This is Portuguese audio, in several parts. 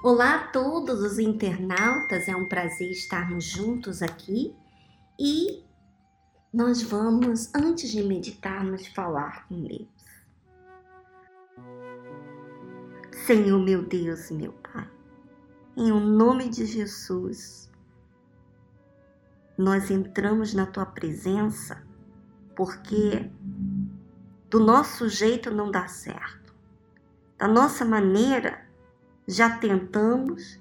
Olá a todos os internautas, é um prazer estarmos juntos aqui e nós vamos, antes de meditarmos, falar com Deus. Senhor meu Deus, meu Pai, em o nome de Jesus, nós entramos na Tua presença porque do nosso jeito não dá certo, da nossa maneira já tentamos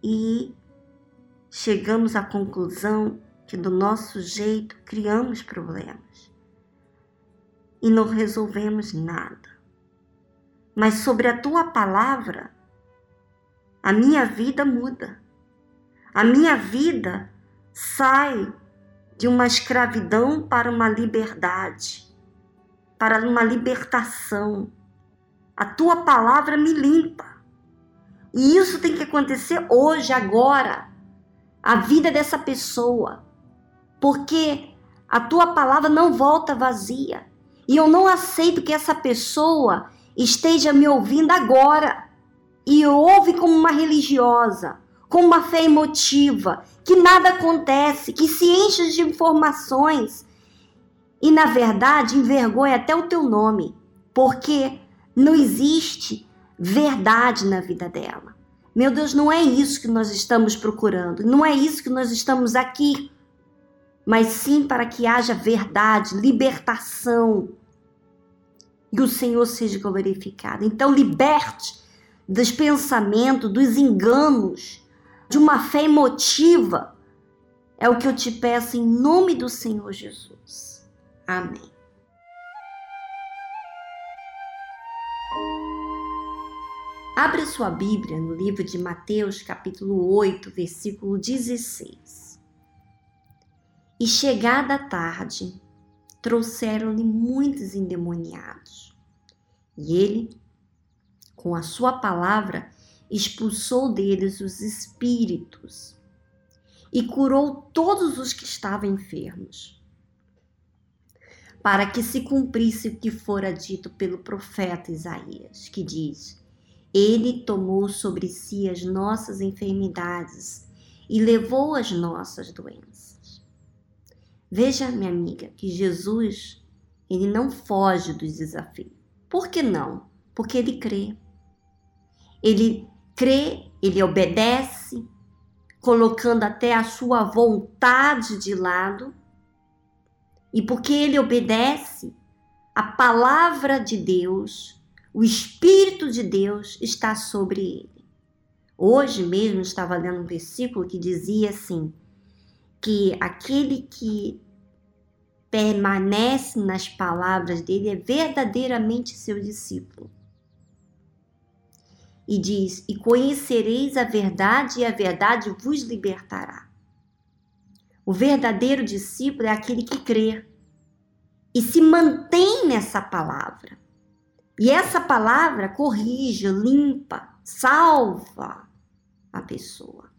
e chegamos à conclusão que do nosso jeito criamos problemas e não resolvemos nada. Mas sobre a tua palavra, a minha vida muda. A minha vida sai de uma escravidão para uma liberdade, para uma libertação. A tua palavra me limpa. E isso tem que acontecer hoje, agora. A vida dessa pessoa. Porque a tua palavra não volta vazia. E eu não aceito que essa pessoa esteja me ouvindo agora e ouve como uma religiosa, com uma fé emotiva, que nada acontece, que se enche de informações e, na verdade, envergonha até o teu nome, porque não existe verdade na vida dela. Meu Deus, não é isso que nós estamos procurando, não é isso que nós estamos aqui, mas sim para que haja verdade, libertação e o Senhor seja glorificado. Então, liberte dos pensamentos, dos enganos, de uma fé emotiva. É o que eu te peço em nome do Senhor Jesus. Amém. Abra sua Bíblia no livro de Mateus, capítulo 8, versículo 16. E chegada a tarde, trouxeram-lhe muitos endemoniados. E ele, com a sua palavra, expulsou deles os espíritos e curou todos os que estavam enfermos, para que se cumprisse o que fora dito pelo profeta Isaías, que diz: ele tomou sobre si as nossas enfermidades e levou as nossas doenças. Veja, minha amiga, que Jesus, ele não foge dos desafios. Por que não? Porque ele crê. Ele crê, ele obedece, colocando até a sua vontade de lado. E porque ele obedece, a palavra de Deus o Espírito de Deus está sobre ele. Hoje mesmo estava lendo um versículo que dizia assim: que aquele que permanece nas palavras dele é verdadeiramente seu discípulo. E diz: E conhecereis a verdade, e a verdade vos libertará. O verdadeiro discípulo é aquele que crê e se mantém nessa palavra. E essa palavra corrige, limpa, salva a pessoa.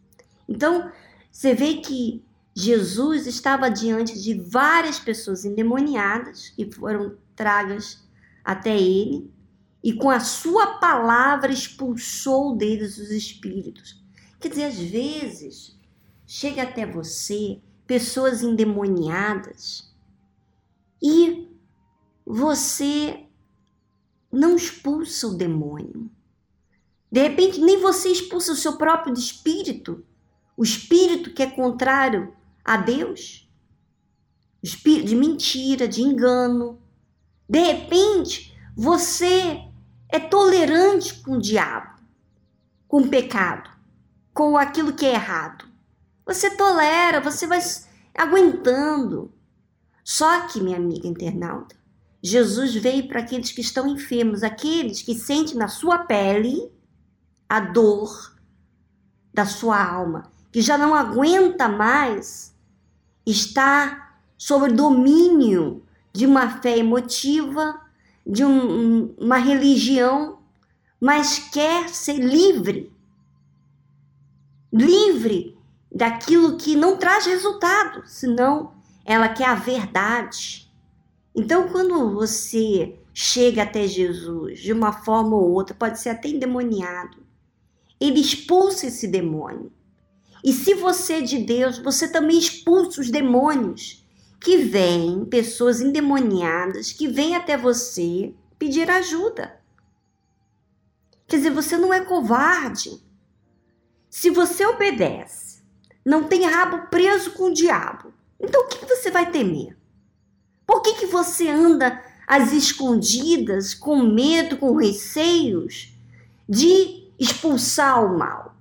Então, você vê que Jesus estava diante de várias pessoas endemoniadas que foram tragas até ele e com a sua palavra expulsou deles os espíritos. Quer dizer, às vezes chega até você pessoas endemoniadas e você não expulsa o demônio. De repente, nem você expulsa o seu próprio espírito, o espírito que é contrário a Deus, o espírito de mentira, de engano. De repente, você é tolerante com o diabo, com o pecado, com aquilo que é errado. Você tolera, você vai aguentando. Só que, minha amiga internauta, Jesus veio para aqueles que estão enfermos, aqueles que sentem na sua pele a dor da sua alma, que já não aguenta mais estar sob domínio de uma fé emotiva, de um, uma religião, mas quer ser livre. Livre daquilo que não traz resultado, senão ela quer a verdade então, quando você chega até Jesus de uma forma ou outra, pode ser até endemoniado, ele expulsa esse demônio. E se você é de Deus, você também expulsa os demônios que vêm, pessoas endemoniadas, que vêm até você pedir ajuda. Quer dizer, você não é covarde. Se você obedece, não tem rabo preso com o diabo, então o que você vai temer? Por que, que você anda às escondidas, com medo, com receios de expulsar o mal?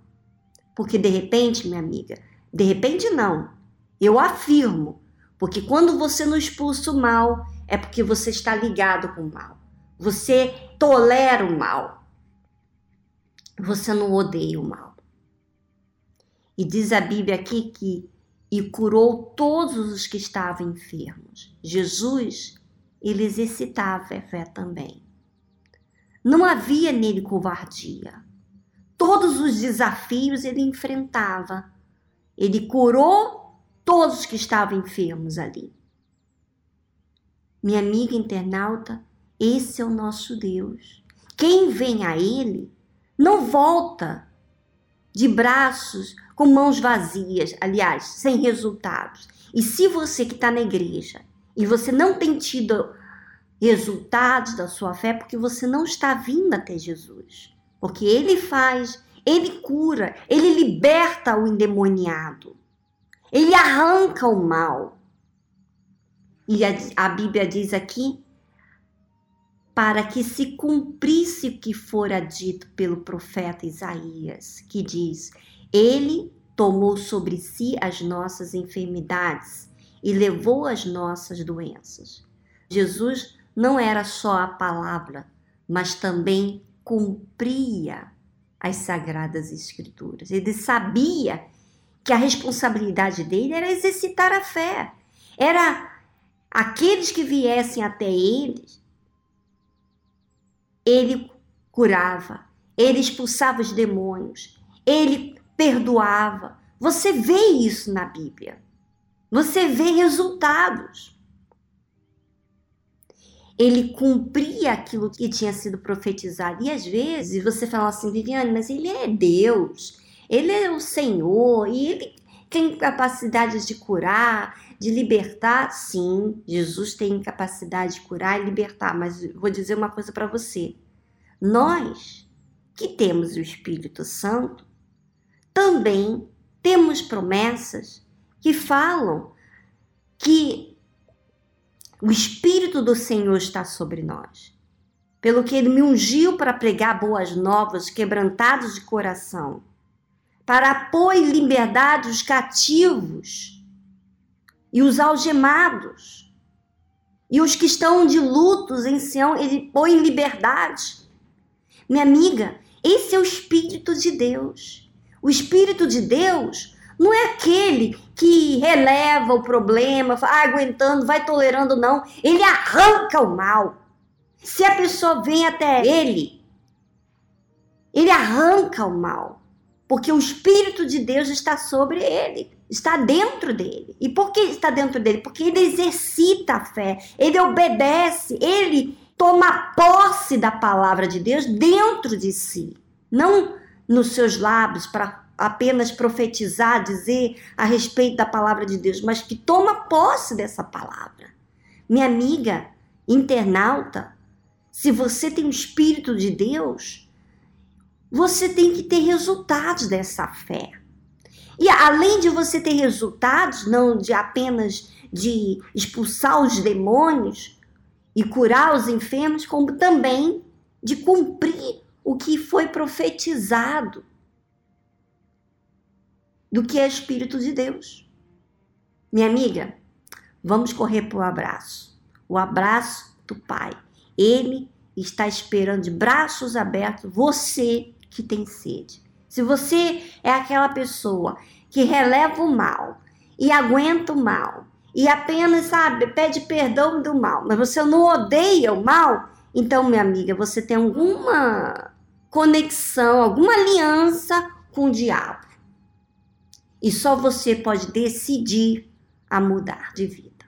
Porque de repente, minha amiga, de repente não, eu afirmo, porque quando você não expulsa o mal, é porque você está ligado com o mal. Você tolera o mal. Você não odeia o mal. E diz a Bíblia aqui que e curou todos os que estavam enfermos. Jesus, ele exercitava a fé também. Não havia nele covardia. Todos os desafios ele enfrentava. Ele curou todos que estavam enfermos ali. Minha amiga internauta, esse é o nosso Deus. Quem vem a Ele não volta de braços com mãos vazias, aliás, sem resultados. E se você que está na igreja e você não tem tido resultados da sua fé, porque você não está vindo até Jesus. Porque Ele faz, Ele cura, Ele liberta o endemoniado. Ele arranca o mal. E a, a Bíblia diz aqui: para que se cumprisse o que fora dito pelo profeta Isaías, que diz: Ele tomou sobre si as nossas enfermidades e levou as nossas doenças. Jesus não era só a palavra, mas também cumpria as sagradas escrituras. Ele sabia que a responsabilidade dele era exercitar a fé. Era aqueles que viessem até ele, ele curava, ele expulsava os demônios, ele perdoava. Você vê isso na Bíblia. Você vê resultados. Ele cumpria aquilo que tinha sido profetizado. E às vezes você fala assim, Viviane, mas ele é Deus. Ele é o Senhor e ele tem capacidade de curar, de libertar. Sim, Jesus tem capacidade de curar e libertar, mas vou dizer uma coisa para você. Nós que temos o Espírito Santo também temos promessas que falam que o Espírito do Senhor está sobre nós. Pelo que ele me ungiu para pregar boas novas, quebrantados de coração para pôr em liberdade os cativos e os algemados. E os que estão de lutos em Sião, ele põe em liberdade. Minha amiga, esse é o Espírito de Deus. O Espírito de Deus não é aquele que releva o problema, vai aguentando, vai tolerando, não. Ele arranca o mal. Se a pessoa vem até ele, ele arranca o mal porque o Espírito de Deus está sobre ele, está dentro dele. E por que está dentro dele? Porque ele exercita a fé, ele obedece, ele toma posse da palavra de Deus dentro de si, não nos seus lábios para apenas profetizar, dizer a respeito da palavra de Deus, mas que toma posse dessa palavra. Minha amiga internauta, se você tem o Espírito de Deus, você tem que ter resultados dessa fé. E além de você ter resultados, não de apenas de expulsar os demônios e curar os enfermos, como também de cumprir o que foi profetizado do que é Espírito de Deus. Minha amiga, vamos correr para o abraço. O abraço do Pai. Ele está esperando de braços abertos você que tem sede. Se você é aquela pessoa que releva o mal e aguenta o mal e apenas, sabe, pede perdão do mal, mas você não odeia o mal, então, minha amiga, você tem alguma conexão, alguma aliança com o diabo. E só você pode decidir a mudar de vida.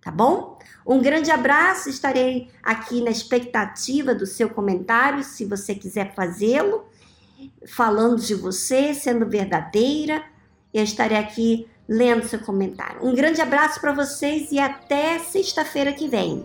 Tá bom? Um grande abraço, estarei aqui na expectativa do seu comentário, se você quiser fazê-lo. Falando de você, sendo verdadeira. Eu estarei aqui lendo seu comentário. Um grande abraço para vocês e até sexta-feira que vem.